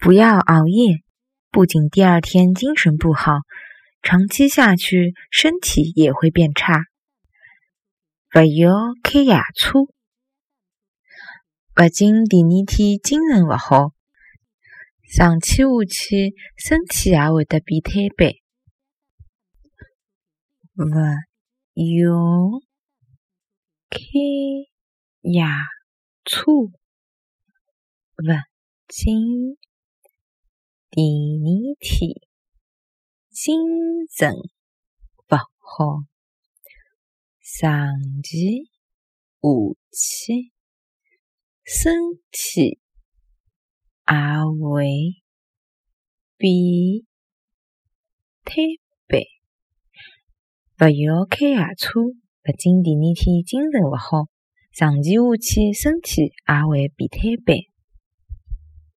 不要熬夜，不仅第二天精神不好，长期下去身体也会变差。不要开夜车，不仅第二天精神勿好，长期下去身体也会得变瘫痪。不要开夜车，不仅第二天精神勿好，长期下去身体也会变摊板。勿要开夜车，勿仅第二天精神勿好，长期下去身体也会变摊板。